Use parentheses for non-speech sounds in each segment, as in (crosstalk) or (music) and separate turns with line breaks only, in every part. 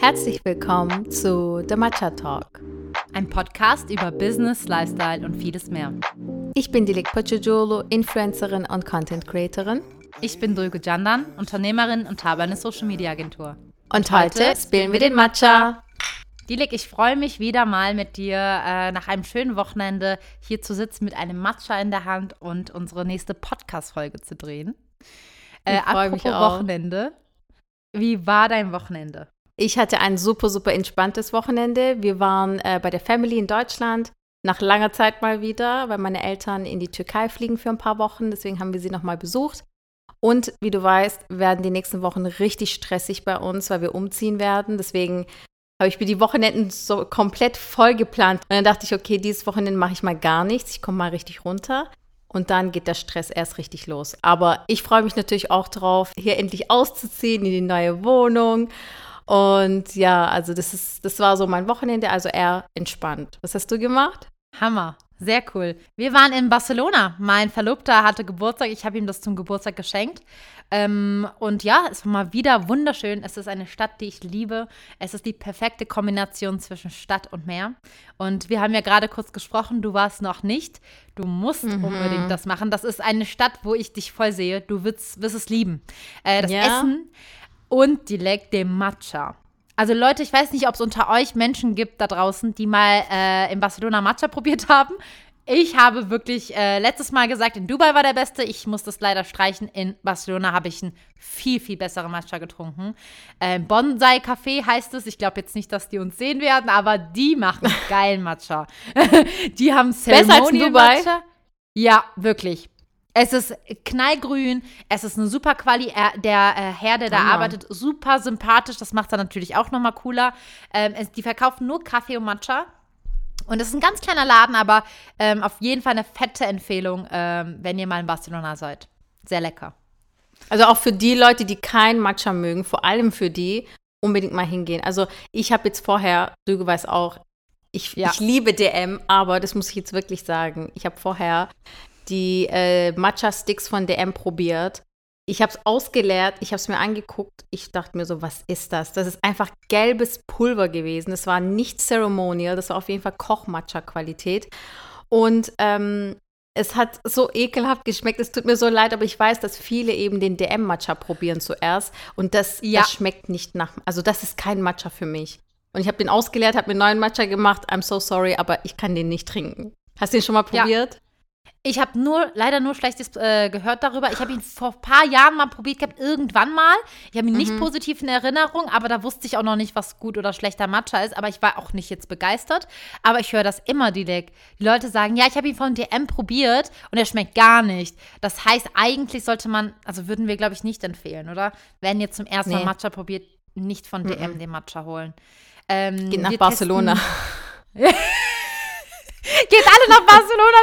Herzlich willkommen zu The Matcha Talk.
Ein Podcast über Business, Lifestyle und vieles mehr.
Ich bin Dilek Pochojolo, Influencerin und Content Creatorin.
Ich bin Dulgu Jandan, Unternehmerin und habe eine Social Media Agentur.
Und, heute spillen wir den Matcha.
Dilek, ich freue mich wieder mal mit dir äh, nach einem schönen Wochenende hier zu sitzen mit einem Matcha in der Hand und unsere nächste Podcast-Folge zu drehen. Äh,
ich freue mich
auch. Wochenende. Wie war dein Wochenende?
Ich hatte ein super, super entspanntes Wochenende. Wir waren äh, bei der Family in Deutschland. Nach langer Zeit mal wieder, weil meine Eltern in die Türkei fliegen für ein paar Wochen. Deswegen haben wir sie nochmal besucht. Und wie du weißt, werden die nächsten Wochen richtig stressig bei uns, weil wir umziehen werden. Deswegen habe ich mir die Wochenenden so komplett voll geplant. Und dann dachte ich, okay, dieses Wochenende mache ich mal gar nichts. Ich komme mal richtig runter. Und dann geht der Stress erst richtig los. Aber ich freue mich natürlich auch drauf, hier endlich auszuziehen in die neue Wohnung und ja, also das ist, das war so mein Wochenende, also eher entspannt. Was hast du gemacht?
Hammer. Sehr cool. Wir waren in Barcelona. Mein Verlobter hatte Geburtstag. Ich habe ihm das zum Geburtstag geschenkt. Ähm, und ja, es war mal wieder wunderschön. Es ist eine Stadt, die ich liebe. Es ist die perfekte Kombination zwischen Stadt und Meer. Und wir haben ja gerade kurz gesprochen, du warst noch nicht. Du musst mhm. unbedingt das machen. Das ist eine Stadt, wo ich dich voll sehe. Du wirst, wirst es lieben. Äh, das ja. Essen und direkt dem Matcha. Also Leute, ich weiß nicht, ob es unter euch Menschen gibt da draußen, die mal äh, in Barcelona Matcha (laughs) probiert haben. Ich habe wirklich äh, letztes Mal gesagt, in Dubai war der beste. Ich muss das leider streichen. In Barcelona habe ich einen viel, viel besseren Matcha getrunken. Äh, Bonsai Café heißt es. Ich glaube jetzt nicht, dass die uns sehen werden, aber die machen (laughs) geilen Matcha. (laughs) die haben Ceremonial Matcha. Ja, wirklich. Es ist knallgrün, es ist eine super Quali. der äh, Herr, der da Hammer. arbeitet, super sympathisch. Das macht er natürlich auch nochmal cooler. Ähm, es, die verkaufen nur Kaffee und Matcha. Und es ist ein ganz kleiner Laden, aber ähm, auf jeden Fall eine fette Empfehlung, ähm, wenn ihr mal in Barcelona seid. Sehr lecker.
Also auch für die Leute, die kein Matcha mögen, vor allem für die, unbedingt mal hingehen. Also ich habe jetzt vorher, du weißt auch, ich, ja. ich liebe DM, aber das muss ich jetzt wirklich sagen. Ich habe vorher die äh, Matcha-Sticks von DM probiert. Ich habe es ausgeleert, ich habe es mir angeguckt. Ich dachte mir so, was ist das? Das ist einfach gelbes Pulver gewesen. Das war nicht ceremonial, das war auf jeden Fall Koch-Matcha-Qualität. Und ähm, es hat so ekelhaft geschmeckt. Es tut mir so leid, aber ich weiß, dass viele eben den DM-Matcha probieren zuerst. Und das, ja. das schmeckt nicht nach. Also, das ist kein Matcha für mich. Und ich habe den ausgeleert, habe mir einen neuen Matcha gemacht. I'm so sorry, aber ich kann den nicht trinken. Hast du den schon mal probiert? Ja.
Ich habe nur, leider nur Schlechtes äh, gehört darüber. Ich habe ihn vor ein paar Jahren mal probiert gehabt, irgendwann mal. Ich habe ihn mhm. nicht positiv in Erinnerung, aber da wusste ich auch noch nicht, was gut oder schlechter Matcha ist. Aber ich war auch nicht jetzt begeistert. Aber ich höre das immer, die, die Leute sagen, ja, ich habe ihn von DM probiert und er schmeckt gar nicht. Das heißt, eigentlich sollte man, also würden wir, glaube ich, nicht empfehlen, oder? Wenn ihr zum ersten nee. Mal Matcha probiert, nicht von DM mhm. den Matcha holen.
Ähm, Geht nach Barcelona. (laughs)
Geht alle nach Barcelona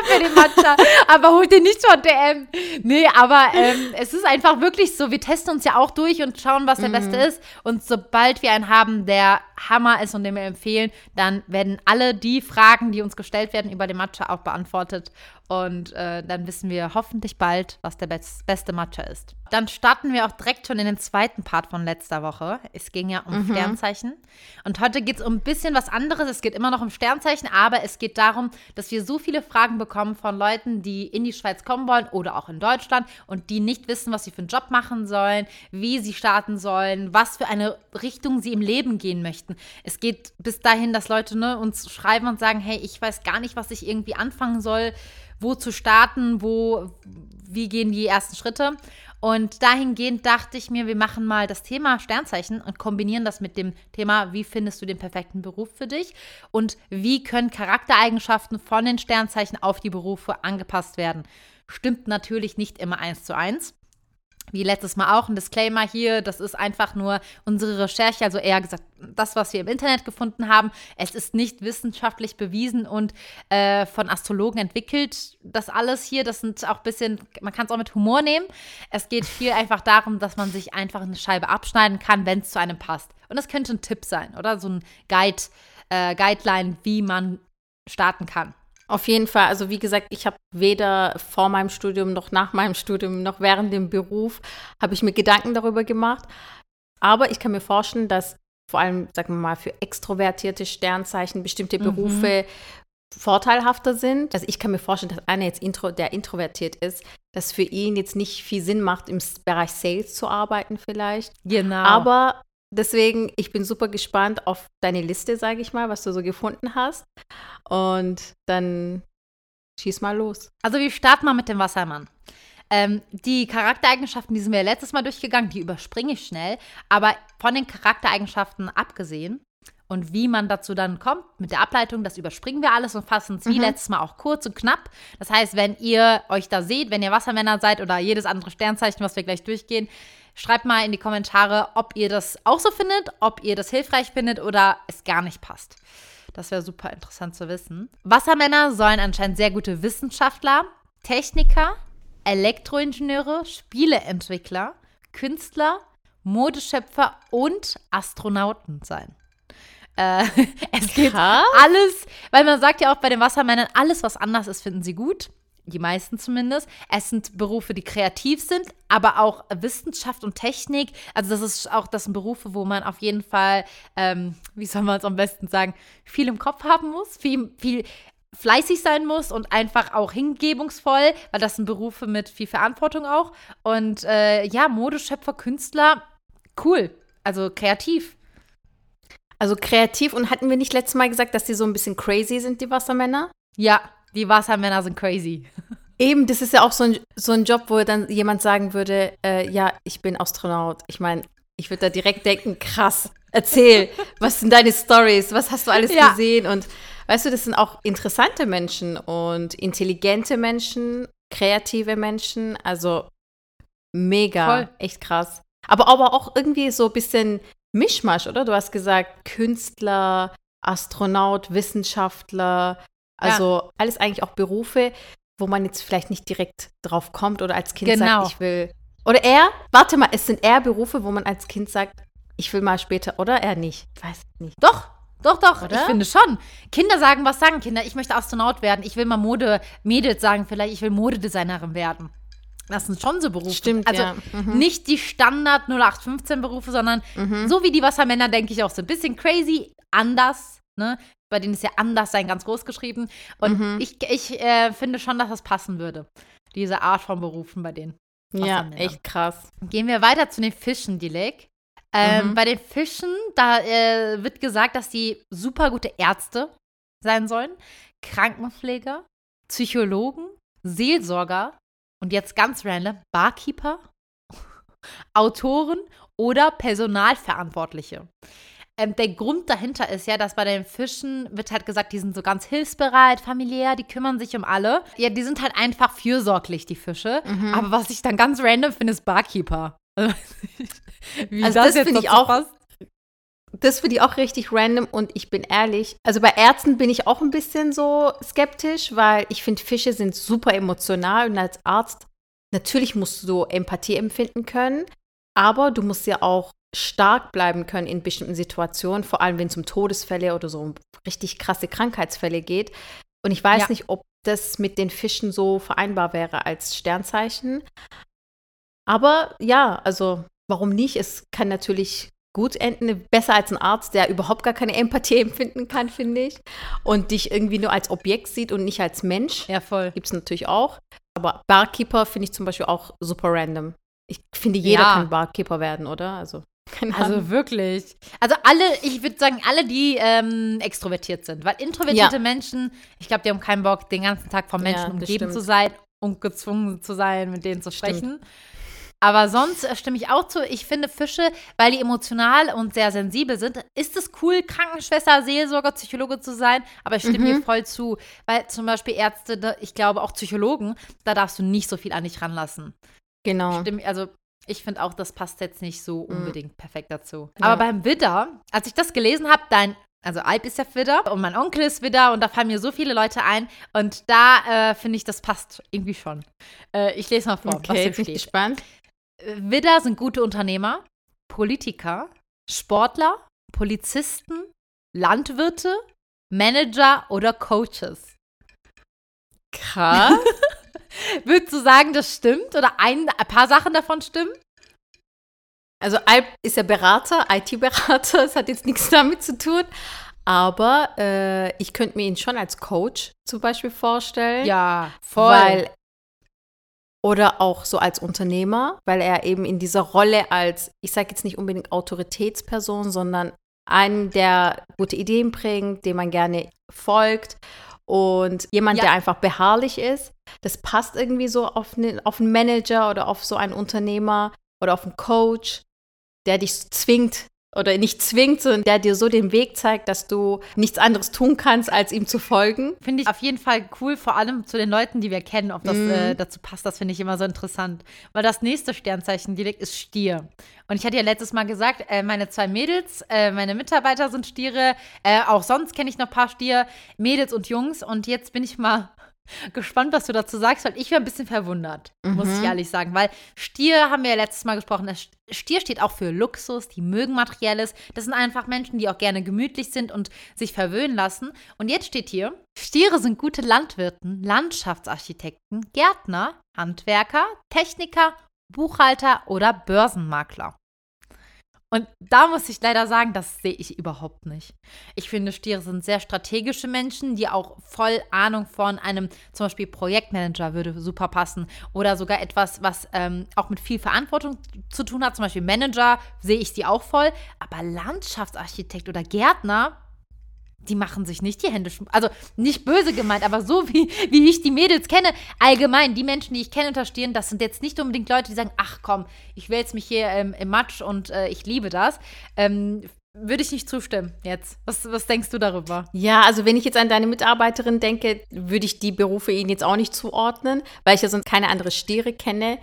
Matcha, aber holt den nicht von DM. Nee, aber ähm, es ist einfach wirklich so, wir testen uns ja auch durch und schauen, was der mhm. beste ist. Und sobald wir einen haben, der Hammer ist und den wir empfehlen, dann werden alle die Fragen, die uns gestellt werden über den Matcha auch beantwortet. Und äh, dann wissen wir hoffentlich bald, was der best beste Matcha ist. Dann starten wir auch direkt schon in den zweiten Part von letzter Woche. Es ging ja um mhm. Sternzeichen. Und heute geht es um ein bisschen was anderes. Es geht immer noch um Sternzeichen, aber es geht darum, dass wir so viele Fragen bekommen von Leuten, die in die Schweiz kommen wollen oder auch in Deutschland und die nicht wissen, was sie für einen Job machen sollen, wie sie starten sollen, was für eine Richtung sie im Leben gehen möchten. Es geht bis dahin, dass Leute ne, uns schreiben und sagen, hey, ich weiß gar nicht, was ich irgendwie anfangen soll wo zu starten, wo, wie gehen die ersten Schritte. Und dahingehend dachte ich mir, wir machen mal das Thema Sternzeichen und kombinieren das mit dem Thema, wie findest du den perfekten Beruf für dich und wie können Charaktereigenschaften von den Sternzeichen auf die Berufe angepasst werden. Stimmt natürlich nicht immer eins zu eins wie letztes Mal auch ein Disclaimer hier, das ist einfach nur unsere Recherche, also eher gesagt, das, was wir im Internet gefunden haben. Es ist nicht wissenschaftlich bewiesen und äh, von Astrologen entwickelt. Das alles hier, das sind auch ein bisschen, man kann es auch mit Humor nehmen. Es geht viel (laughs) einfach darum, dass man sich einfach eine Scheibe abschneiden kann, wenn es zu einem passt. Und das könnte ein Tipp sein, oder? So ein Guide, äh, Guideline, wie man starten kann.
Auf jeden Fall, also wie gesagt, ich habe weder vor meinem Studium noch nach meinem Studium noch während dem Beruf habe ich mir Gedanken darüber gemacht. Aber ich kann mir vorstellen, dass vor allem, sagen wir mal, für extrovertierte Sternzeichen bestimmte Berufe mhm. vorteilhafter sind. Also ich kann mir vorstellen, dass einer jetzt intro, der introvertiert ist, dass für ihn jetzt nicht viel Sinn macht, im Bereich Sales zu arbeiten vielleicht.
Genau.
Aber deswegen, ich bin super gespannt auf deine Liste, sage ich mal, was du so gefunden hast. Und dann schieß mal los.
Also wir starten mal mit dem Wassermann. Ähm, die Charaktereigenschaften, die sind wir letztes Mal durchgegangen, die überspringe ich schnell. Aber von den Charaktereigenschaften abgesehen und wie man dazu dann kommt mit der Ableitung, das überspringen wir alles und fassen es wie mhm. letztes Mal auch kurz und knapp. Das heißt, wenn ihr euch da seht, wenn ihr Wassermänner seid oder jedes andere Sternzeichen, was wir gleich durchgehen, schreibt mal in die Kommentare, ob ihr das auch so findet, ob ihr das hilfreich findet oder es gar nicht passt. Das wäre super interessant zu wissen. Wassermänner sollen anscheinend sehr gute Wissenschaftler, Techniker, Elektroingenieure, Spieleentwickler, Künstler, Modeschöpfer und Astronauten sein. Äh, (laughs) es geht Krass. alles, weil man sagt ja auch bei den Wassermännern, alles, was anders ist, finden sie gut. Die meisten zumindest. Es sind Berufe, die kreativ sind, aber auch Wissenschaft und Technik. Also, das ist auch das sind Berufe, wo man auf jeden Fall, ähm, wie soll man es am besten sagen, viel im Kopf haben muss, viel, viel fleißig sein muss und einfach auch hingebungsvoll, weil das sind Berufe mit viel Verantwortung auch. Und äh, ja, Modeschöpfer, Künstler, cool. Also kreativ.
Also kreativ und hatten wir nicht letztes Mal gesagt, dass die so ein bisschen crazy sind, die Wassermänner?
Ja, die Wassermänner sind crazy. (laughs)
Eben, das ist ja auch so ein, so ein Job, wo dann jemand sagen würde, äh, ja, ich bin Astronaut. Ich meine, ich würde da direkt denken, krass, erzähl, (laughs) was sind deine Stories, was hast du alles ja. gesehen und weißt du, das sind auch interessante Menschen und intelligente Menschen, kreative Menschen, also mega, Voll. echt krass. Aber, aber auch irgendwie so ein bisschen Mischmasch, oder? Du hast gesagt, Künstler, Astronaut, Wissenschaftler, also ja. alles eigentlich auch Berufe, wo man jetzt vielleicht nicht direkt drauf kommt oder als Kind genau. sagt, ich will. Oder er, warte mal, es sind eher Berufe, wo man als Kind sagt, ich will mal später, oder? Er nicht. Ich weiß nicht.
Doch, doch, doch, Oder? ich finde schon. Kinder sagen, was sagen Kinder? Ich möchte Astronaut werden. Ich will mal Mode, Mädels sagen vielleicht, ich will Modedesignerin werden. Das sind schon so Berufe.
Stimmt,
also
ja.
mhm. nicht die Standard 0815 Berufe, sondern mhm. so wie die Wassermänner, denke ich auch so ein bisschen crazy, anders. Ne? Bei denen ist ja anders sein ganz groß geschrieben. Und mhm. ich, ich äh, finde schon, dass das passen würde. Diese Art von Berufen bei denen.
Ja, echt krass.
Gehen wir weiter zu den Fischen, Dilek. Ähm, mhm. Bei den Fischen, da äh, wird gesagt, dass die super gute Ärzte sein sollen, Krankenpfleger, Psychologen, Seelsorger und jetzt ganz random, Barkeeper, Autoren oder Personalverantwortliche. Ähm, der Grund dahinter ist ja, dass bei den Fischen wird halt gesagt, die sind so ganz hilfsbereit, familiär, die kümmern sich um alle. Ja, die sind halt einfach fürsorglich, die Fische. Mhm. Aber was ich dann ganz random finde, ist Barkeeper. (laughs)
Wie also das, das finde ich auch. Passt? Das finde ich auch richtig random und ich bin ehrlich, also bei Ärzten bin ich auch ein bisschen so skeptisch, weil ich finde, Fische sind super emotional und als Arzt natürlich musst du Empathie empfinden können, aber du musst ja auch stark bleiben können in bestimmten Situationen, vor allem wenn es um Todesfälle oder so um richtig krasse Krankheitsfälle geht. Und ich weiß ja. nicht, ob das mit den Fischen so vereinbar wäre als Sternzeichen. Aber ja, also warum nicht? Es kann natürlich gut enden, besser als ein Arzt, der überhaupt gar keine Empathie (laughs) empfinden kann, finde ich. Und dich irgendwie nur als Objekt sieht und nicht als Mensch.
Ja, voll.
Gibt es natürlich auch. Aber Barkeeper finde ich zum Beispiel auch super random. Ich finde, jeder ja. kann Barkeeper werden, oder? Also, (laughs)
also wirklich. Also alle, ich würde sagen, alle, die ähm, extrovertiert sind. Weil introvertierte ja. Menschen, ich glaube, die haben keinen Bock, den ganzen Tag von Menschen ja, umgeben zu sein und gezwungen zu sein, mit denen zu sprechen. Stimmt. Aber sonst äh, stimme ich auch zu. Ich finde Fische, weil die emotional und sehr sensibel sind, ist es cool, Krankenschwester, Seelsorger, Psychologe zu sein. Aber ich stimme mhm. dir voll zu. Weil zum Beispiel Ärzte, ich glaube auch Psychologen, da darfst du nicht so viel an dich ranlassen.
Genau.
Stimme, also ich finde auch, das passt jetzt nicht so mhm. unbedingt mhm. perfekt dazu. Ja. Aber beim Widder, als ich das gelesen habe, dein also Alp ist ja Widder und mein Onkel ist Widder und da fallen mir so viele Leute ein und da äh, finde ich, das passt irgendwie schon. Äh, ich lese mal vor,
okay, was hier bin steht. gespannt.
Widder sind gute Unternehmer, Politiker, Sportler, Polizisten, Landwirte, Manager oder Coaches.
Krass. (laughs)
Würdest du sagen, das stimmt? Oder ein, ein paar Sachen davon stimmen?
Also Alp ist ja Berater, IT-Berater, das (laughs) hat jetzt nichts damit zu tun. Aber äh, ich könnte mir ihn schon als Coach zum Beispiel vorstellen.
Ja, voll.
Weil, oder auch so als Unternehmer, weil er eben in dieser Rolle als, ich sage jetzt nicht unbedingt Autoritätsperson, sondern einen, der gute Ideen bringt, dem man gerne folgt und jemand, ja. der einfach beharrlich ist. Das passt irgendwie so auf, ne, auf einen Manager oder auf so einen Unternehmer oder auf einen Coach, der dich zwingt, oder nicht zwingt, sondern der dir so den Weg zeigt, dass du nichts anderes tun kannst, als ihm zu folgen.
Finde ich auf jeden Fall cool, vor allem zu den Leuten, die wir kennen, ob das mm. äh, dazu passt, das finde ich immer so interessant. Weil das nächste Sternzeichen direkt ist Stier. Und ich hatte ja letztes Mal gesagt, äh, meine zwei Mädels, äh, meine Mitarbeiter sind Stiere, äh, auch sonst kenne ich noch ein paar Stier, Mädels und Jungs. Und jetzt bin ich mal gespannt, was du dazu sagst, weil ich wäre ein bisschen verwundert, mhm. muss ich mhm. ehrlich sagen. Weil Stier haben wir ja letztes Mal gesprochen. Stier steht auch für Luxus, die mögen Materielles. Das sind einfach Menschen, die auch gerne gemütlich sind und sich verwöhnen lassen. Und jetzt steht hier: Stiere sind gute Landwirten, Landschaftsarchitekten, Gärtner, Handwerker, Techniker, Buchhalter oder Börsenmakler. Und da muss ich leider sagen, das sehe ich überhaupt nicht. Ich finde, Stiere sind sehr strategische Menschen, die auch voll Ahnung von einem zum Beispiel Projektmanager würde super passen. Oder sogar etwas, was ähm, auch mit viel Verantwortung zu tun hat. Zum Beispiel Manager sehe ich sie auch voll. Aber Landschaftsarchitekt oder Gärtner, die machen sich nicht die Hände Also nicht böse gemeint, aber so wie, wie ich die Mädels kenne, allgemein, die Menschen, die ich kenne unterstehen, das sind jetzt nicht unbedingt Leute, die sagen, ach komm, ich wälze mich hier ähm, im Matsch und äh, ich liebe das. Ähm, würde ich nicht zustimmen jetzt. Was, was denkst du darüber?
Ja, also wenn ich jetzt an deine Mitarbeiterin denke, würde ich die Berufe ihnen jetzt auch nicht zuordnen, weil ich ja sonst keine andere Stiere kenne.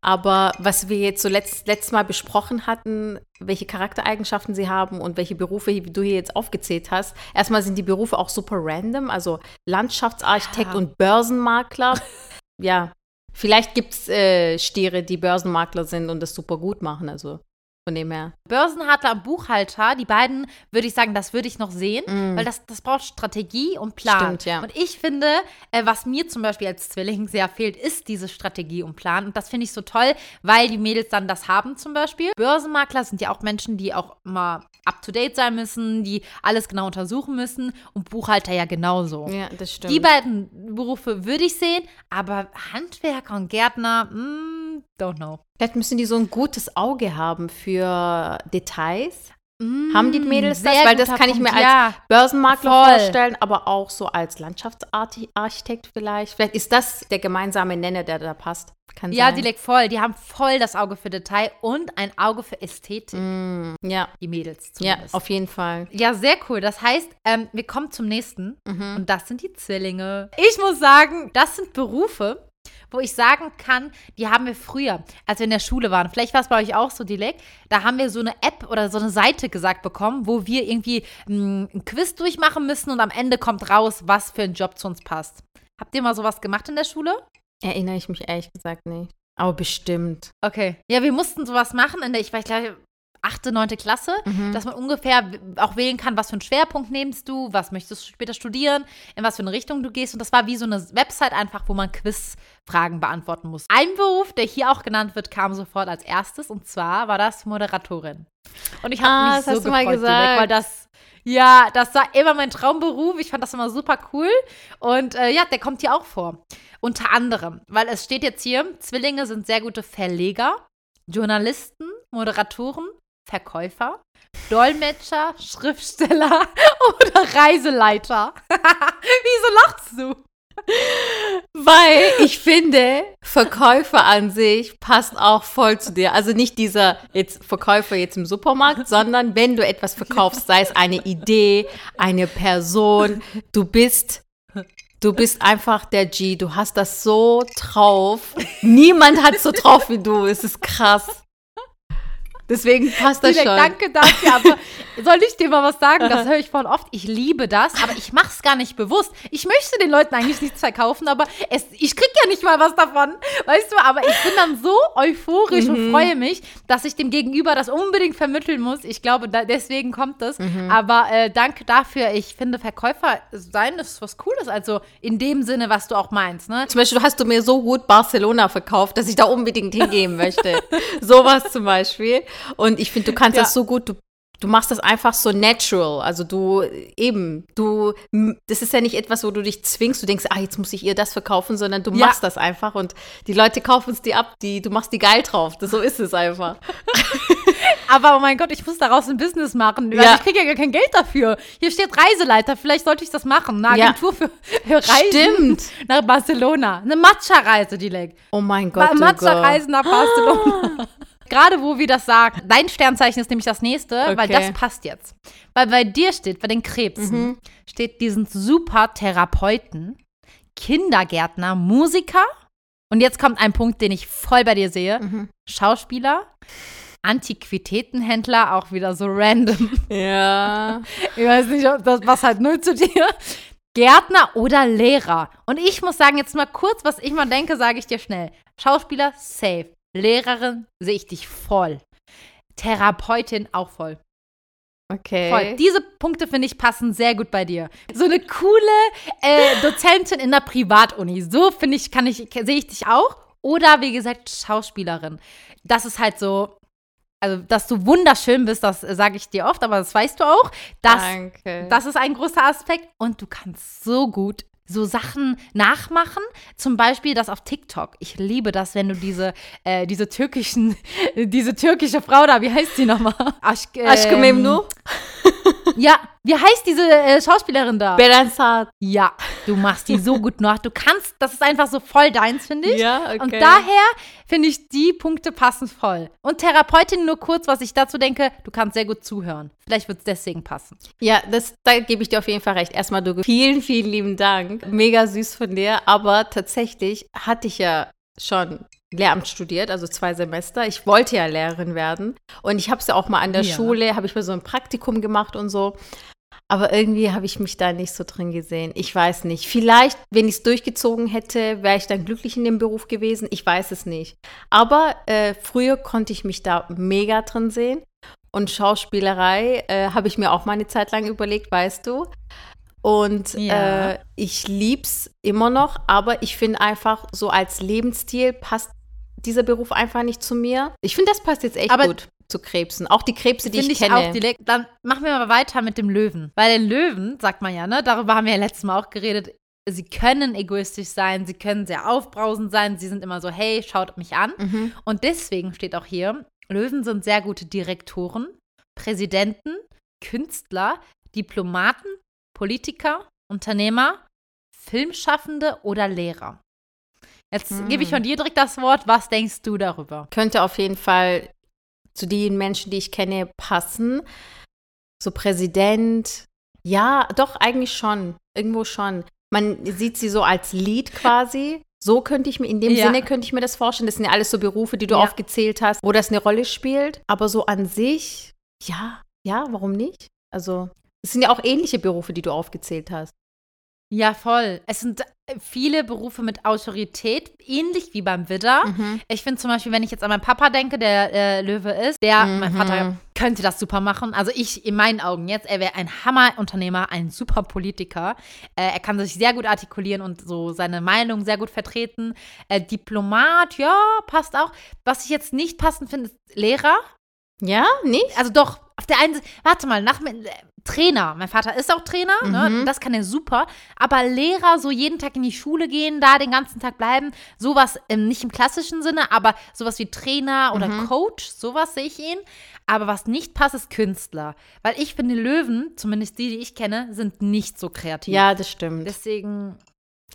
Aber was wir jetzt so letzt, letztes Mal besprochen hatten, welche Charaktereigenschaften sie haben und welche Berufe wie du hier jetzt aufgezählt hast. Erstmal sind die Berufe auch super random, also Landschaftsarchitekt ja. und Börsenmakler. (laughs) ja, vielleicht gibt es äh, Stiere, die Börsenmakler sind und das super gut machen. Also von dem her.
Börsenhadler und Buchhalter, die beiden, würde ich sagen, das würde ich noch sehen, mm. weil das, das braucht Strategie und Plan.
Stimmt, ja.
Und ich finde, äh, was mir zum Beispiel als Zwilling sehr fehlt, ist diese Strategie und Plan. Und das finde ich so toll, weil die Mädels dann das haben zum Beispiel. Börsenmakler sind ja auch Menschen, die auch immer up-to-date sein müssen, die alles genau untersuchen müssen und Buchhalter ja genauso.
Ja, das stimmt.
Die beiden Berufe würde ich sehen, aber Handwerker und Gärtner, mh, mm, Don't know.
Vielleicht müssen die so ein gutes Auge haben für Details. Mm, haben die Mädels das? Weil das kann ich mir als ja, Börsenmakler voll. vorstellen, aber auch so als Landschaftsarchitekt vielleicht. Vielleicht ist das der gemeinsame Nenner, der da passt.
Kann ja, sein. die legt voll. Die haben voll das Auge für Detail und ein Auge für Ästhetik.
Mm, ja.
Die Mädels
zumindest. Ja, auf jeden Fall.
Ja, sehr cool. Das heißt, ähm, wir kommen zum nächsten. Mhm. Und das sind die Zwillinge. Ich muss sagen, das sind Berufe, wo ich sagen kann, die haben wir früher, als wir in der Schule waren, vielleicht war es bei euch auch so, Dilek, da haben wir so eine App oder so eine Seite gesagt bekommen, wo wir irgendwie mh, ein Quiz durchmachen müssen und am Ende kommt raus, was für ein Job zu uns passt. Habt ihr mal sowas gemacht in der Schule?
Erinnere ich mich ehrlich gesagt nicht. Aber bestimmt.
Okay. Ja, wir mussten sowas machen in der, ich weiß, glaube, achte, neunte Klasse, mhm. dass man ungefähr auch wählen kann, was für einen Schwerpunkt nimmst du, was möchtest du später studieren, in was für eine Richtung du gehst. Und das war wie so eine Website einfach, wo man Quizfragen beantworten muss. Ein Beruf, der hier auch genannt wird, kam sofort als erstes und zwar war das Moderatorin. Und ich habe ah, mich so gefreut, direkt, weil das ja, das war immer mein Traumberuf. Ich fand das immer super cool. Und äh, ja, der kommt hier auch vor. Unter anderem, weil es steht jetzt hier, Zwillinge sind sehr gute Verleger, Journalisten, Moderatoren, Verkäufer, Dolmetscher, Schriftsteller (laughs) oder Reiseleiter. (laughs) Wieso lachst du?
Weil ich finde, Verkäufer an sich passt auch voll zu dir. Also nicht dieser jetzt Verkäufer jetzt im Supermarkt, sondern wenn du etwas verkaufst, sei es eine Idee, eine Person, du bist Du bist einfach der G. Du hast das so drauf. Niemand hat so drauf wie du. Es ist krass. Deswegen passt das
Direkt,
schon.
Danke dafür. Aber (laughs) soll ich dir mal was sagen? Das höre ich voll oft. Ich liebe das, aber ich mache es gar nicht bewusst. Ich möchte den Leuten eigentlich nichts verkaufen, aber es, ich kriege ja nicht mal was davon. Weißt du, aber ich bin dann so euphorisch mhm. und freue mich, dass ich dem Gegenüber das unbedingt vermitteln muss. Ich glaube, da, deswegen kommt es. Mhm. Aber äh, danke dafür. Ich finde, Verkäufer sein ist was Cooles. Also in dem Sinne, was du auch meinst. Ne?
Zum Beispiel hast du mir so gut Barcelona verkauft, dass ich da unbedingt hingehen möchte. (laughs) Sowas zum Beispiel. Und ich finde, du kannst ja. das so gut, du du machst das einfach so natural. Also du eben, du, das ist ja nicht etwas, wo du dich zwingst, du denkst, ah, jetzt muss ich ihr das verkaufen, sondern du ja. machst das einfach und die Leute kaufen es dir ab, die, du machst die geil drauf. Das, so ist es einfach. (laughs)
Aber oh mein Gott, ich muss daraus ein Business machen. Ja. Ich kriege ja gar kein Geld dafür. Hier steht Reiseleiter, vielleicht sollte ich das machen. Eine Agentur ja. für, für Reisen Stimmt. (laughs) nach Barcelona. Eine Matcha-Reise, die Leg.
Oh mein Gott.
Oh Matcha-Reisen nach Barcelona. (gasps) (laughs) Gerade wo wir das sagen. Dein Sternzeichen ist nämlich das nächste, okay. weil das passt jetzt. Weil bei dir steht, bei den Krebsen, mhm. steht, die sind super Therapeuten, Kindergärtner, Musiker. Und jetzt kommt ein Punkt, den ich voll bei dir sehe. Mhm. Schauspieler, Antiquitätenhändler, auch wieder so random.
Ja.
Ich weiß nicht, ob das passt halt null zu dir. Gärtner oder Lehrer. Und ich muss sagen, jetzt mal kurz, was ich mal denke, sage ich dir schnell. Schauspieler, safe. Lehrerin sehe ich dich voll. Therapeutin auch voll.
Okay.
Voll. Diese Punkte, finde ich, passen sehr gut bei dir. So eine coole äh, (laughs) Dozentin in der Privatuni. So, finde ich, kann ich, sehe ich dich auch. Oder, wie gesagt, Schauspielerin. Das ist halt so, also, dass du wunderschön bist, das sage ich dir oft, aber das weißt du auch. Das,
Danke.
Das ist ein großer Aspekt. Und du kannst so gut so Sachen nachmachen. Zum Beispiel das auf TikTok. Ich liebe das, wenn du diese, äh, diese türkischen, (laughs) diese türkische Frau da, wie heißt sie nochmal?
Aşk, ähm, Aşkı Memnu? (laughs)
Ja, wie heißt diese äh, Schauspielerin da?
Beransat.
Ja, du machst die so gut nach. Du kannst, das ist einfach so voll deins, finde ich.
Ja, okay.
Und daher finde ich, die Punkte passen voll. Und Therapeutin nur kurz, was ich dazu denke, du kannst sehr gut zuhören. Vielleicht wird es deswegen passen.
Ja, das, da gebe ich dir auf jeden Fall recht. Erstmal, du, vielen, vielen lieben Dank. Mega süß von dir. Aber tatsächlich hatte ich ja schon Lehramt studiert, also zwei Semester. Ich wollte ja Lehrerin werden und ich habe es ja auch mal an der ja. Schule, habe ich mal so ein Praktikum gemacht und so. Aber irgendwie habe ich mich da nicht so drin gesehen. Ich weiß nicht. Vielleicht, wenn ich es durchgezogen hätte, wäre ich dann glücklich in dem Beruf gewesen. Ich weiß es nicht. Aber äh, früher konnte ich mich da mega drin sehen. Und Schauspielerei äh, habe ich mir auch mal eine Zeit lang überlegt, weißt du. Und ja. äh, ich lieb's immer noch, aber ich finde einfach, so als Lebensstil passt dieser Beruf einfach nicht zu mir. Ich finde, das passt jetzt echt aber gut zu Krebsen. Auch die Krebse, die ich, ich kenne.
Direkt. Dann machen wir mal weiter mit dem Löwen. Bei den Löwen, sagt man ja, ne, darüber haben wir ja letztes Mal auch geredet, sie können egoistisch sein, sie können sehr aufbrausend sein, sie sind immer so, hey, schaut mich an. Mhm. Und deswegen steht auch hier, Löwen sind sehr gute Direktoren, Präsidenten, Künstler, Diplomaten, Politiker, Unternehmer, Filmschaffende oder Lehrer. Jetzt hm. gebe ich von dir direkt das Wort. Was denkst du darüber?
Könnte auf jeden Fall zu den Menschen, die ich kenne, passen. So Präsident. Ja, doch, eigentlich schon. Irgendwo schon. Man sieht sie so als Lied quasi. So könnte ich mir, in dem ja. Sinne könnte ich mir das vorstellen. Das sind ja alles so Berufe, die du ja. aufgezählt hast, wo das eine Rolle spielt. Aber so an sich, ja, ja, warum nicht? Also, es sind ja auch ähnliche Berufe, die du aufgezählt hast.
Ja, voll. Es sind äh, viele Berufe mit Autorität, ähnlich wie beim Widder. Mhm. Ich finde zum Beispiel, wenn ich jetzt an meinen Papa denke, der äh, Löwe ist, der, mhm. mein Vater könnte das super machen. Also ich, in meinen Augen jetzt, er wäre ein Hammerunternehmer, ein super Politiker. Äh, er kann sich sehr gut artikulieren und so seine Meinung sehr gut vertreten. Äh, Diplomat, ja, passt auch. Was ich jetzt nicht passend finde, ist Lehrer.
Ja, nicht?
Also doch, auf der einen Seite, warte mal, nach, Trainer. Mein Vater ist auch Trainer, ne? mhm. ne? das kann er super. Aber Lehrer, so jeden Tag in die Schule gehen, da den ganzen Tag bleiben, sowas ähm, nicht im klassischen Sinne, aber sowas wie Trainer oder mhm. Coach, sowas sehe ich ihn. Aber was nicht passt, ist Künstler. Weil ich finde, Löwen, zumindest die, die ich kenne, sind nicht so kreativ.
Ja, das stimmt.
Deswegen. Ne,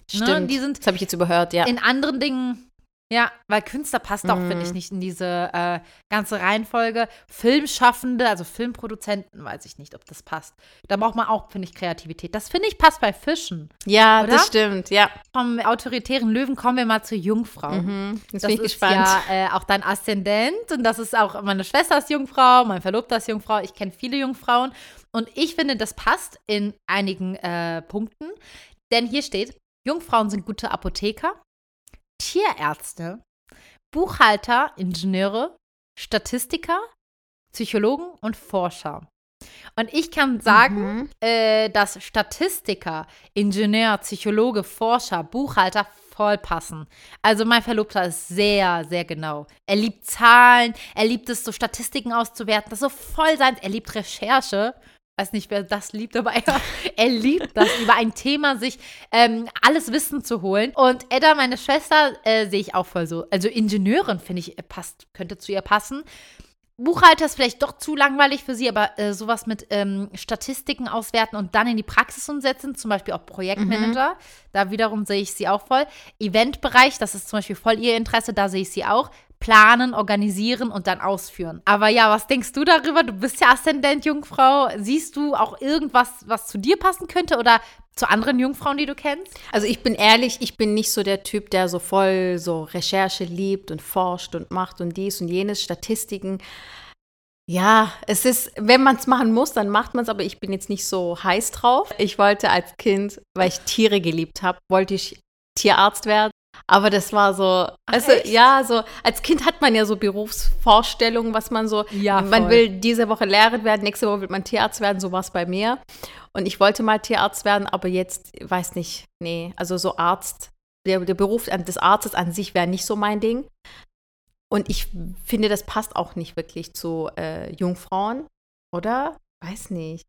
stimmt. Ne, die sind das habe ich jetzt überhört, ja.
In anderen Dingen ja, weil Künstler passt auch, mhm. finde ich, nicht in diese äh, ganze Reihenfolge. Filmschaffende, also Filmproduzenten, weiß ich nicht, ob das passt. Da braucht man auch, finde ich, Kreativität. Das finde ich passt bei Fischen.
Ja, oder? das stimmt, ja.
Vom autoritären Löwen kommen wir mal zur Jungfrau.
Mhm.
Das bin ich ist gespannt. ja äh, auch dein Aszendent und das ist auch meine Schwester ist Jungfrau, mein Verlobter ist Jungfrau. Ich kenne viele Jungfrauen und ich finde, das passt in einigen äh, Punkten. Denn hier steht, Jungfrauen sind gute Apotheker, Tierärzte, Buchhalter, Ingenieure, Statistiker, Psychologen und Forscher. Und ich kann sagen, mhm. äh, dass Statistiker, Ingenieur, Psychologe, Forscher, Buchhalter voll passen. Also mein Verlobter ist sehr, sehr genau. Er liebt Zahlen, er liebt es, so Statistiken auszuwerten, das ist so voll sein. Er liebt Recherche weiß nicht, wer das liebt, aber (laughs) er, er liebt das, über ein Thema sich ähm, alles Wissen zu holen. Und Edda, meine Schwester, äh, sehe ich auch voll so. Also Ingenieurin, finde ich, äh, passt, könnte zu ihr passen. Buchhalter ist vielleicht doch zu langweilig für sie, aber äh, sowas mit ähm, Statistiken auswerten und dann in die Praxis umsetzen, zum Beispiel auch Projektmanager, mhm. da wiederum sehe ich sie auch voll. Eventbereich, das ist zum Beispiel voll ihr Interesse, da sehe ich sie auch planen, organisieren und dann ausführen. Aber ja, was denkst du darüber? Du bist ja Aszendent Jungfrau. Siehst du auch irgendwas, was zu dir passen könnte oder zu anderen Jungfrauen, die du kennst?
Also ich bin ehrlich, ich bin nicht so der Typ, der so voll so Recherche liebt und forscht und macht und dies und jenes, Statistiken. Ja, es ist, wenn man es machen muss, dann macht man es, aber ich bin jetzt nicht so heiß drauf. Ich wollte als Kind, weil ich Tiere geliebt habe, wollte ich Tierarzt werden. Aber das war so, also ja, so als Kind hat man ja so Berufsvorstellungen, was man so, ja, man will diese Woche Lehrer werden, nächste Woche will man Tierarzt werden, so war es bei mir. Und ich wollte mal Tierarzt werden, aber jetzt, weiß nicht, nee, also so Arzt, der, der Beruf des Arztes an sich wäre nicht so mein Ding. Und ich finde, das passt auch nicht wirklich zu äh, Jungfrauen, oder? Weiß nicht.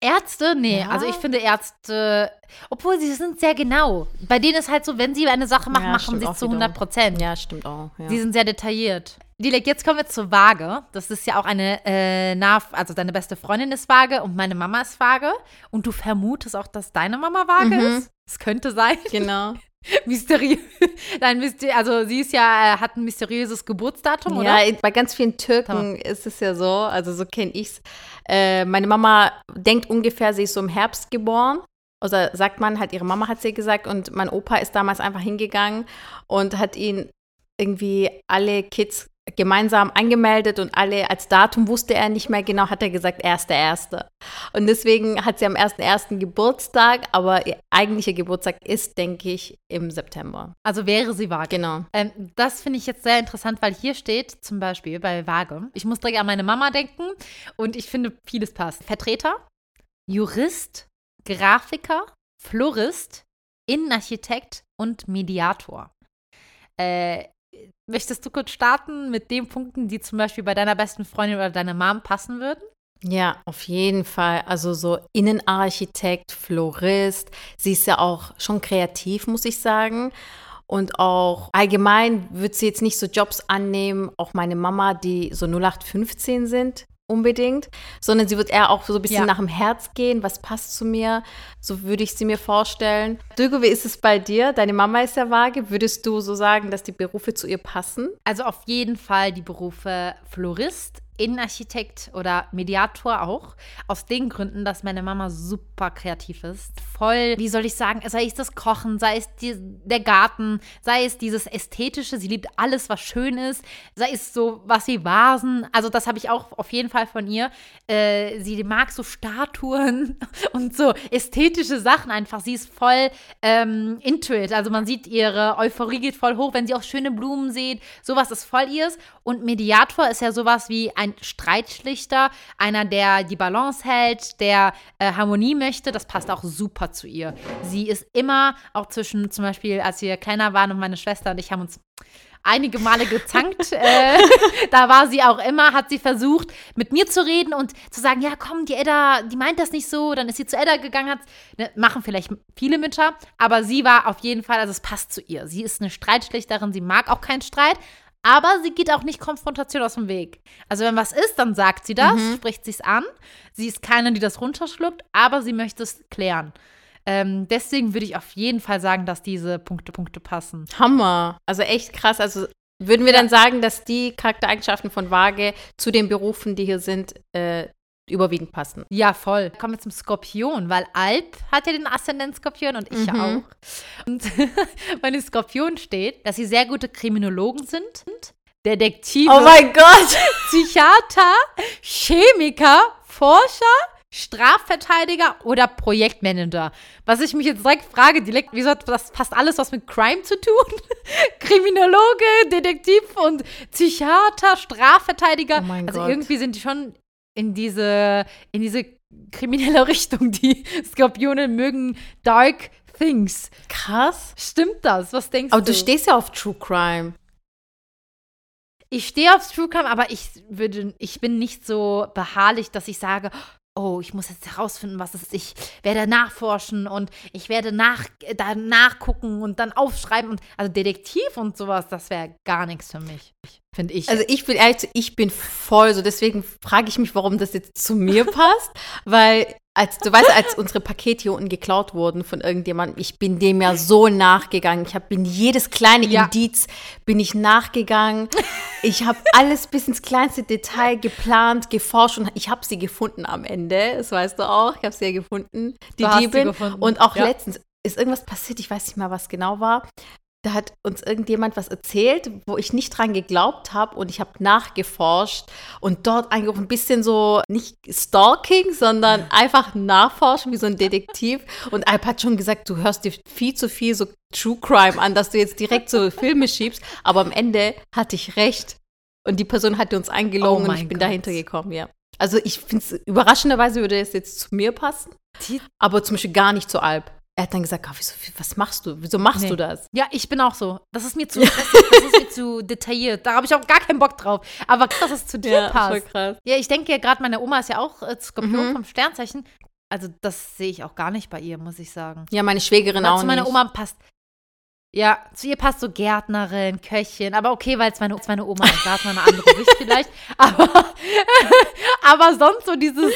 Ärzte? Nee, ja. also ich finde Ärzte, obwohl sie sind sehr genau. Bei denen ist halt so, wenn sie eine Sache machen, ja, machen sie es zu 100 Prozent.
Ja, stimmt auch. Ja.
Sie sind sehr detailliert. Dilek, jetzt kommen wir zur Waage. Das ist ja auch eine äh, nah, also deine beste Freundin ist Vage und meine Mama ist Vage. Und du vermutest auch, dass deine Mama Vage mhm. ist? Es könnte sein.
Genau. (laughs) (laughs)
Mysteriös. (laughs) Nein, also sie ist ja, äh, hat ein mysteriöses Geburtsdatum, oder?
Ja, bei ganz vielen Türken ist es ja so, also so kenne ich es. Äh, meine Mama denkt ungefähr, sie ist so im Herbst geboren. Oder sagt man, hat ihre Mama hat sie gesagt und mein Opa ist damals einfach hingegangen und hat ihn irgendwie alle Kids gemeinsam angemeldet und alle als Datum wusste er nicht mehr genau, hat er gesagt, erste erste. Und deswegen hat sie am 1.1. Geburtstag, aber ihr eigentlicher Geburtstag ist, denke ich, im September.
Also wäre sie Waage.
Genau.
Ähm, das finde ich jetzt sehr interessant, weil hier steht zum Beispiel bei Waage, ich muss direkt an meine Mama denken und ich finde, vieles passt. Vertreter, Jurist, Grafiker, Florist, Innenarchitekt und Mediator. Äh, Möchtest du kurz starten mit den Punkten, die zum Beispiel bei deiner besten Freundin oder deiner Mom passen würden?
Ja, auf jeden Fall. Also so Innenarchitekt, Florist. Sie ist ja auch schon kreativ, muss ich sagen. Und auch allgemein wird sie jetzt nicht so Jobs annehmen, auch meine Mama, die so 0815 sind unbedingt, sondern sie wird eher auch so ein bisschen ja. nach dem Herz gehen, was passt zu mir, so würde ich sie mir vorstellen. Dögo, wie ist es bei dir? Deine Mama ist ja vage. Würdest du so sagen, dass die Berufe zu ihr passen?
Also auf jeden Fall die Berufe Florist, Innenarchitekt oder Mediator auch. Aus den Gründen, dass meine Mama super kreativ ist. Voll, wie soll ich sagen, sei es das Kochen, sei es die, der Garten, sei es dieses Ästhetische. Sie liebt alles, was schön ist. Sei es so was wie Vasen. Also, das habe ich auch auf jeden Fall von ihr. Äh, sie mag so Statuen (laughs) und so ästhetische Sachen einfach. Sie ist voll ähm, into. Also, man sieht ihre Euphorie geht voll hoch, wenn sie auch schöne Blumen sieht. Sowas ist voll ihrs. Und Mediator ist ja sowas wie ein Streitschlichter, einer, der die Balance hält, der äh, Harmonie möchte. Das passt auch super zu ihr. Sie ist immer auch zwischen, zum Beispiel, als wir kleiner waren und meine Schwester und ich haben uns einige Male gezankt. (laughs) äh, da war sie auch immer, hat sie versucht, mit mir zu reden und zu sagen, ja, komm, die Edda, die meint das nicht so. Dann ist sie zu Edda gegangen, hat, ne, machen vielleicht viele Mütter, aber sie war auf jeden Fall, also es passt zu ihr. Sie ist eine Streitschlichterin, sie mag auch keinen Streit, aber sie geht auch nicht Konfrontation aus dem Weg. Also wenn was ist, dann sagt sie das, mhm. spricht sie es an. Sie ist keine, die das runterschluckt, aber sie möchte es klären. Ähm, deswegen würde ich auf jeden Fall sagen, dass diese Punkte, Punkte passen.
Hammer. Also echt krass. Also würden wir ja. dann sagen, dass die Charaktereigenschaften von Waage zu den Berufen, die hier sind, äh, überwiegend passen.
Ja, voll. Kommen wir zum Skorpion, weil Alp hat ja den Aszendent Skorpion und ich mhm. auch. Und (laughs) bei den Skorpion steht, dass sie sehr gute Kriminologen sind, Detektive,
oh mein Gott, (laughs)
Psychiater, Chemiker, Forscher, Strafverteidiger oder Projektmanager. Was ich mich jetzt direkt frage, direkt, wieso hat das passt alles was mit Crime zu tun? (laughs) Kriminologe, Detektiv und Psychiater, Strafverteidiger. Oh mein also Gott. irgendwie sind die schon in diese, in diese kriminelle (laughs) Richtung. Die Skorpione mögen Dark Things.
Krass.
Stimmt das? Was denkst
aber
du?
Aber du stehst ja auf True Crime.
Ich stehe auf True Crime, aber ich würde, ich bin nicht so beharrlich, dass ich sage, oh, ich muss jetzt herausfinden, was es ist. Ich werde nachforschen und ich werde nach, da nachgucken und dann aufschreiben. Und, also Detektiv und sowas, das wäre gar nichts für mich, finde ich.
Also ich bin ehrlich, ich bin voll so, deswegen frage ich mich, warum das jetzt zu mir (laughs) passt, weil als du weißt, als unsere Pakete hier unten geklaut wurden von irgendjemandem, ich bin dem ja so nachgegangen. Ich habe bin jedes kleine ja. Indiz bin ich nachgegangen. Ich habe alles bis ins kleinste Detail geplant, geforscht und ich habe sie gefunden am Ende. Das weißt du auch. Ich habe sie ja gefunden, die Diebin. Und auch ja. letztens ist irgendwas passiert. Ich weiß nicht mal, was genau war da hat uns irgendjemand was erzählt, wo ich nicht dran geglaubt habe und ich habe nachgeforscht und dort eigentlich ein bisschen so, nicht Stalking, sondern einfach nachforschen wie so ein Detektiv. Und Alp hat schon gesagt, du hörst dir viel zu viel so True Crime an, dass du jetzt direkt so (laughs) Filme schiebst. Aber am Ende hatte ich recht und die Person hatte uns eingelogen oh und ich bin Gott. dahinter gekommen, ja. Also ich finde es, überraschenderweise würde es jetzt zu mir passen, aber zum Beispiel gar nicht zu Alp. Er hat dann gesagt, oh, wieso, was machst du? Wieso machst nee. du das?
Ja, ich bin auch so. Das ist mir zu, (laughs) das, das ist mir zu detailliert. Da habe ich auch gar keinen Bock drauf. Aber dass es zu dir ja, passt. Voll krass. Ja, ich denke ja gerade, meine Oma ist ja auch äh, Skorpion mhm. vom Sternzeichen. Also das sehe ich auch gar nicht bei ihr, muss ich sagen.
Ja, meine Schwägerin
Aber
auch
zu meiner Oma passt. Ja, zu ihr passt so Gärtnerin, Köchin. Aber okay, weil es meine, meine Oma ist. Da hat man eine andere Sicht (laughs) vielleicht. Aber, (laughs) aber sonst so dieses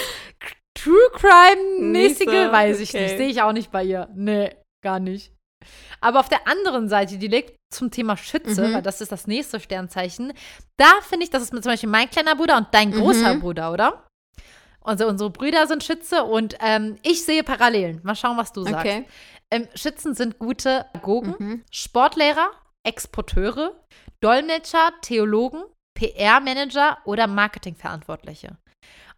True Crime-mäßige, weiß ich okay. nicht. Sehe ich auch nicht bei ihr. Nee, gar nicht. Aber auf der anderen Seite, die legt zum Thema Schütze, mhm. weil das ist das nächste Sternzeichen. Da finde ich, das ist zum Beispiel mein kleiner Bruder und dein großer mhm. Bruder, oder? Also unsere Brüder sind Schütze und ähm, ich sehe Parallelen. Mal schauen, was du sagst. Okay. Ähm, Schützen sind gute Pädagogen, mhm. Sportlehrer, Exporteure, Dolmetscher, Theologen, PR-Manager oder Marketingverantwortliche.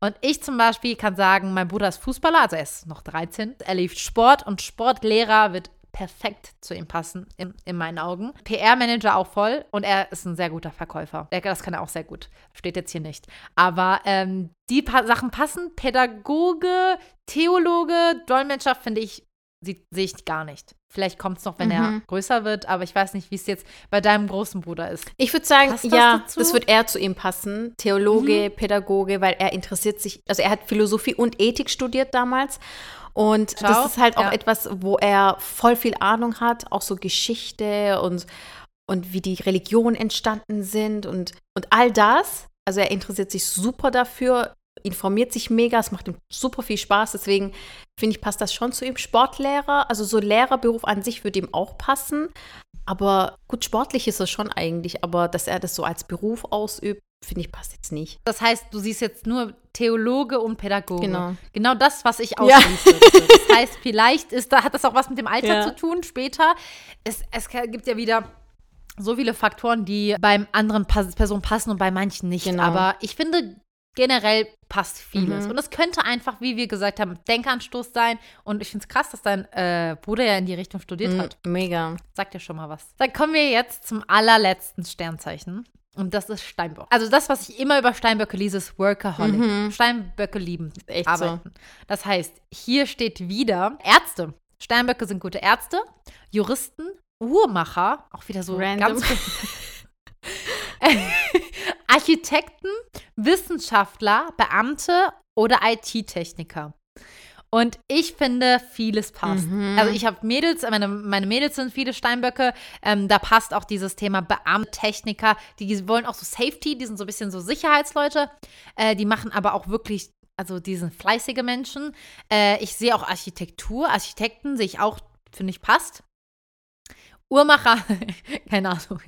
Und ich zum Beispiel kann sagen, mein Bruder ist Fußballer, also er ist noch 13. Er liebt Sport und Sportlehrer wird perfekt zu ihm passen, in, in meinen Augen. PR-Manager auch voll und er ist ein sehr guter Verkäufer. Das kann er auch sehr gut. Steht jetzt hier nicht. Aber ähm, die pa Sachen passen. Pädagoge, Theologe, Dolmetscher finde ich sehe ich gar nicht. Vielleicht kommt es noch, wenn mhm. er größer wird, aber ich weiß nicht, wie es jetzt bei deinem großen Bruder ist.
Ich würde sagen, das ja, dazu? das wird eher zu ihm passen. Theologe, mhm. Pädagoge, weil er interessiert sich, also er hat Philosophie und Ethik studiert damals. Und Schau, das ist halt auch ja. etwas, wo er voll viel Ahnung hat, auch so Geschichte und, und wie die Religionen entstanden sind und, und all das. Also er interessiert sich super dafür, informiert sich mega, es macht ihm super viel Spaß. Deswegen finde ich, passt das schon zu ihm. Sportlehrer, also so Lehrerberuf an sich würde ihm auch passen. Aber gut, sportlich ist er schon eigentlich, aber dass er das so als Beruf ausübt, finde ich, passt jetzt nicht.
Das heißt, du siehst jetzt nur Theologe und Pädagoge. Genau. Genau das, was ich ausschließe. Ja. das heißt, vielleicht ist da, hat das auch was mit dem Alter ja. zu tun später. Es, es gibt ja wieder so viele Faktoren, die beim anderen Person passen und bei manchen nicht. Genau. Aber ich finde, generell passt vieles. Mhm. Und es könnte einfach, wie wir gesagt haben, Denkanstoß sein. Und ich finde es krass, dass dein äh, Bruder ja in die Richtung studiert mhm, hat.
Mega.
Sagt dir schon mal was. Dann kommen wir jetzt zum allerletzten Sternzeichen. Und das ist Steinbock. Also das, was ich immer über Steinböcke lese, ist Workaholic. Mhm. Steinböcke lieben Echt arbeiten. So. Das heißt, hier steht wieder Ärzte. Steinböcke sind gute Ärzte, Juristen, Uhrmacher, auch wieder so Random. ganz (laughs) (laughs) (laughs) Architekten, Wissenschaftler, Beamte oder IT-Techniker. Und ich finde, vieles passt. Mhm. Also ich habe Mädels, meine, meine Mädels sind viele Steinböcke. Ähm, da passt auch dieses Thema Beamte, Techniker. Die wollen auch so Safety, die sind so ein bisschen so Sicherheitsleute. Äh, die machen aber auch wirklich, also die sind fleißige Menschen. Äh, ich sehe auch Architektur. Architekten sehe ich auch, finde ich, passt. Uhrmacher, (laughs) keine Ahnung,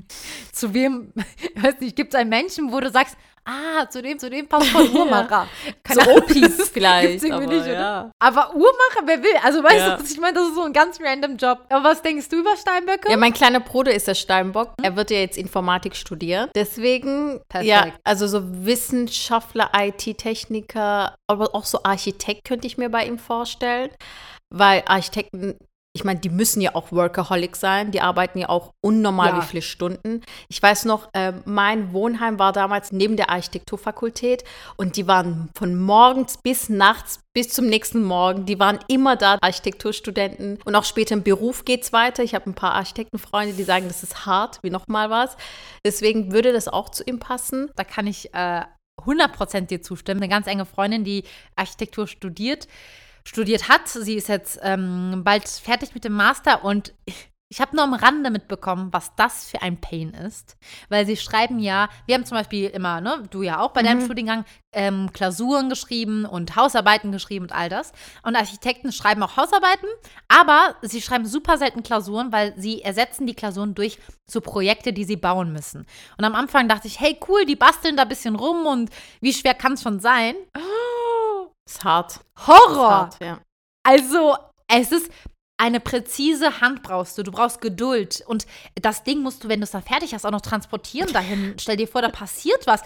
zu wem, ich (laughs) weiß nicht, gibt es einen Menschen, wo du sagst, ah, zu dem, zu dem passt voll (laughs) Uhrmacher.
Keine so Opis vielleicht. Aber,
nicht, ja. aber Uhrmacher, wer will? Also weißt ja. du, ich meine, das ist so ein ganz random Job. Aber was denkst du über Steinböcke?
Ja, mein kleiner Bruder ist der Steinbock. Er wird ja jetzt Informatik studieren. Deswegen, Perfekt. ja, also so Wissenschaftler, IT-Techniker, aber auch so Architekt könnte ich mir bei ihm vorstellen. Weil Architekten ich meine, die müssen ja auch Workaholic sein, die arbeiten ja auch unnormal ja. wie viele Stunden. Ich weiß noch, äh, mein Wohnheim war damals neben der Architekturfakultät und die waren von morgens bis nachts bis zum nächsten Morgen. Die waren immer da, Architekturstudenten. Und auch später im Beruf geht es weiter. Ich habe ein paar Architektenfreunde, die sagen, das ist hart, wie nochmal was. Deswegen würde das auch zu ihm passen.
Da kann ich äh, 100% dir zustimmen. Eine ganz enge Freundin, die Architektur studiert, studiert hat. Sie ist jetzt ähm, bald fertig mit dem Master und ich habe nur am Rande mitbekommen, was das für ein Pain ist. Weil sie schreiben ja, wir haben zum Beispiel immer, ne, du ja auch bei deinem mhm. Studiengang, ähm, Klausuren geschrieben und Hausarbeiten geschrieben und all das. Und Architekten schreiben auch Hausarbeiten, aber sie schreiben super selten Klausuren, weil sie ersetzen die Klausuren durch so Projekte, die sie bauen müssen. Und am Anfang dachte ich, hey, cool, die basteln da ein bisschen rum und wie schwer kann es schon sein?
Oh, ist hart.
Horror! Ist hart, ja. Also, es ist, eine präzise Hand brauchst du, du brauchst Geduld. Und das Ding musst du, wenn du es dann fertig hast, auch noch transportieren dahin. Stell dir vor, da passiert was.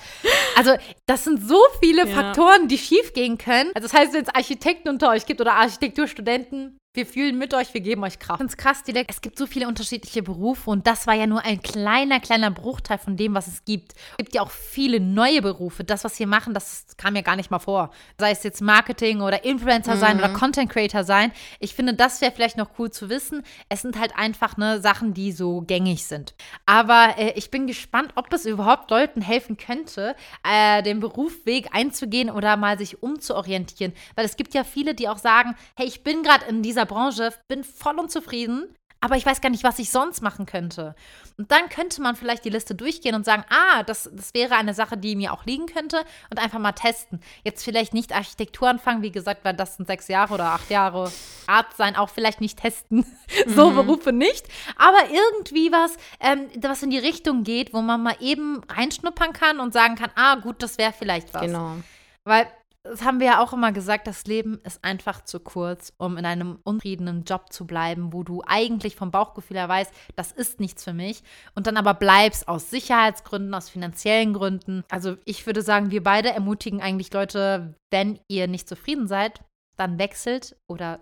Also, das sind so viele ja. Faktoren, die schief gehen können. Also, das heißt, wenn es Architekten unter euch gibt oder Architekturstudenten, wir fühlen mit euch, wir geben euch Kraft. Es krass, Dilek. Es gibt so viele unterschiedliche Berufe und das war ja nur ein kleiner, kleiner Bruchteil von dem, was es gibt. Es gibt ja auch viele neue Berufe. Das, was wir machen, das kam ja gar nicht mal vor. Sei es jetzt Marketing oder Influencer mhm. sein oder Content Creator sein. Ich finde, das wäre vielleicht noch cool zu wissen. Es sind halt einfach ne, Sachen, die so gängig sind. Aber äh, ich bin gespannt, ob es überhaupt Leuten helfen könnte, äh, den Berufsweg einzugehen oder mal sich umzuorientieren. Weil es gibt ja viele, die auch sagen, hey, ich bin gerade in dieser Branche, bin voll unzufrieden, aber ich weiß gar nicht, was ich sonst machen könnte. Und dann könnte man vielleicht die Liste durchgehen und sagen, ah, das, das wäre eine Sache, die mir auch liegen könnte und einfach mal testen. Jetzt vielleicht nicht Architektur anfangen, wie gesagt, weil das sind sechs Jahre oder acht Jahre. Arzt sein auch vielleicht nicht testen. (laughs) so mhm. Berufe nicht. Aber irgendwie was, ähm, was in die Richtung geht, wo man mal eben reinschnuppern kann und sagen kann, ah, gut, das wäre vielleicht was.
Genau.
Weil das haben wir ja auch immer gesagt, das Leben ist einfach zu kurz, um in einem unfriedenen Job zu bleiben, wo du eigentlich vom Bauchgefühl her weißt, das ist nichts für mich und dann aber bleibst aus Sicherheitsgründen, aus finanziellen Gründen. Also ich würde sagen, wir beide ermutigen eigentlich Leute, wenn ihr nicht zufrieden seid, dann wechselt oder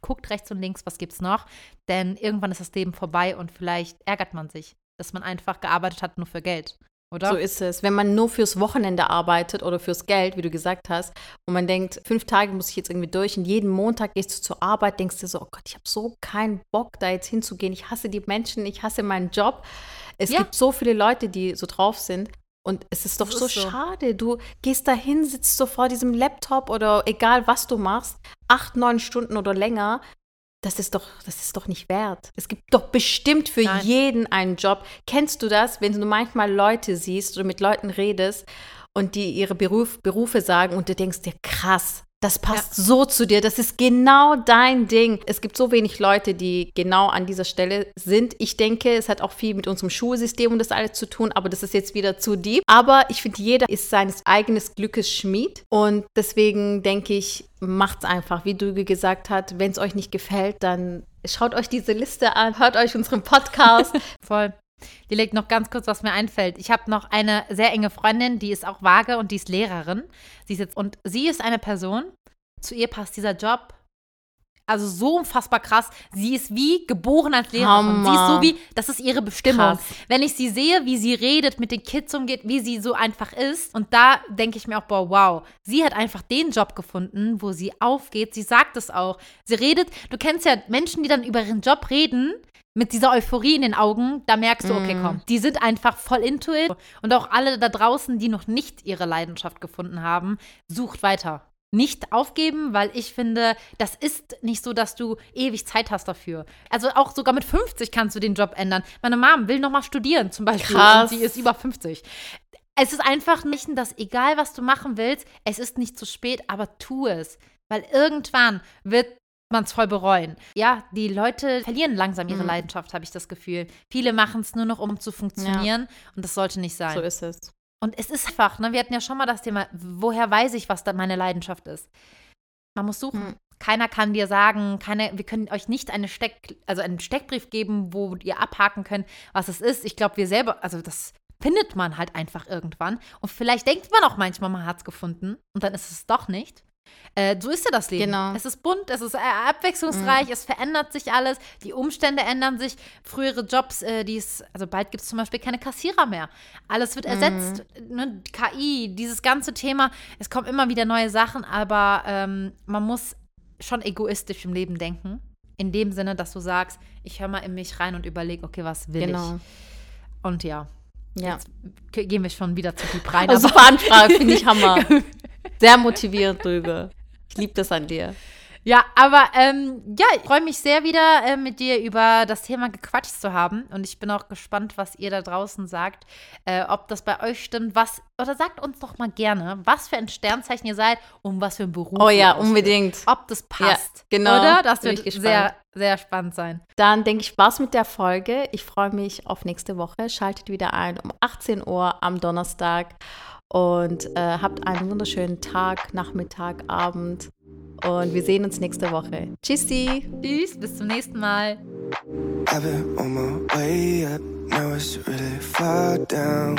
guckt rechts und links, was gibt's noch, denn irgendwann ist das Leben vorbei und vielleicht ärgert man sich, dass man einfach gearbeitet hat nur für Geld. Oder?
So ist es. Wenn man nur fürs Wochenende arbeitet oder fürs Geld, wie du gesagt hast, und man denkt, fünf Tage muss ich jetzt irgendwie durch und jeden Montag gehst du zur Arbeit, denkst du so, oh Gott, ich habe so keinen Bock, da jetzt hinzugehen. Ich hasse die Menschen, ich hasse meinen Job. Es ja. gibt so viele Leute, die so drauf sind. Und es ist doch so, ist so, schade. Du gehst dahin, sitzt so vor diesem Laptop oder egal was du machst, acht, neun Stunden oder länger das ist doch, das ist doch nicht wert. Es gibt doch bestimmt für Nein. jeden einen Job. Kennst du das, wenn du manchmal Leute siehst oder mit Leuten redest und die ihre Beruf, Berufe sagen und du denkst dir, krass, das passt ja. so zu dir. Das ist genau dein Ding. Es gibt so wenig Leute, die genau an dieser Stelle sind. Ich denke, es hat auch viel mit unserem Schulsystem und das alles zu tun, aber das ist jetzt wieder zu deep. Aber ich finde, jeder ist seines eigenen Glückes Schmied. Und deswegen denke ich, macht's einfach, wie Duge gesagt hat. Wenn es euch nicht gefällt, dann schaut euch diese Liste an, hört euch unseren Podcast. (laughs)
Voll. Die legt noch ganz kurz, was mir einfällt. Ich habe noch eine sehr enge Freundin, die ist auch vage und die ist Lehrerin. Sie ist jetzt, und sie ist eine Person, zu ihr passt dieser Job. Also so unfassbar krass. Sie ist wie geboren als Lehrerin. Sie ist so wie, das ist ihre Bestimmung. Krass. Wenn ich sie sehe, wie sie redet, mit den Kids umgeht, wie sie so einfach ist. Und da denke ich mir auch, boah, wow. Sie hat einfach den Job gefunden, wo sie aufgeht. Sie sagt es auch. Sie redet, du kennst ja Menschen, die dann über ihren Job reden, mit dieser Euphorie in den Augen, da merkst du, okay, mm. komm, die sind einfach voll into it. Und auch alle da draußen, die noch nicht ihre Leidenschaft gefunden haben, sucht weiter. Nicht aufgeben, weil ich finde, das ist nicht so, dass du ewig Zeit hast dafür. Also auch sogar mit 50 kannst du den Job ändern. Meine Mom will noch mal studieren zum Beispiel Krass. und sie ist über 50. Es ist einfach nicht, dass egal was du machen willst, es ist nicht zu spät, aber tu es. Weil irgendwann wird man es voll bereuen. Ja, die Leute verlieren langsam ihre mhm. Leidenschaft, habe ich das Gefühl. Viele machen es nur noch, um zu funktionieren ja. und das sollte nicht sein.
So ist es.
Und es ist einfach, ne, wir hatten ja schon mal das Thema, woher weiß ich, was da meine Leidenschaft ist? Man muss suchen. Mhm. Keiner kann dir sagen, keine, wir können euch nicht eine Steck, also einen Steckbrief geben, wo ihr abhaken könnt, was es ist. Ich glaube, wir selber, also das findet man halt einfach irgendwann. Und vielleicht denkt man auch manchmal, man hat es gefunden und dann ist es doch nicht. Äh, so ist ja das Leben. Genau. Es ist bunt, es ist äh, abwechslungsreich, mhm. es verändert sich alles, die Umstände ändern sich. Frühere Jobs, äh, die es, also bald gibt es zum Beispiel keine Kassierer mehr. Alles wird ersetzt. Mhm. Ne? KI, dieses ganze Thema, es kommen immer wieder neue Sachen, aber ähm, man muss schon egoistisch im Leben denken. In dem Sinne, dass du sagst, ich höre mal in mich rein und überlege, okay, was will genau. ich? Und ja, ja. Jetzt gehen wir schon wieder zu die (laughs) rein.
Also Anfrage, finde ich Hammer. (laughs) Sehr motivierend drüber. Ich liebe das an dir.
Ja, aber ähm, ja, ich freue mich sehr wieder äh, mit dir über das Thema gequatscht zu haben. Und ich bin auch gespannt, was ihr da draußen sagt, äh, ob das bei euch stimmt. Was, oder sagt uns doch mal gerne, was für ein Sternzeichen ihr seid und was für ein Beruf.
Oh ja, unbedingt.
Ob das passt.
Ja, genau.
Oder? Das wird sehr, sehr spannend sein.
Dann denke ich, Spaß mit der Folge. Ich freue mich auf nächste Woche. Schaltet wieder ein um 18 Uhr am Donnerstag und äh, habt einen wunderschönen Tag, Nachmittag, Abend. Und wir sehen uns nächste Woche. Tschüssi.
Tschüss, bis zum nächsten Mal. I've been on my way up, now it's really far down.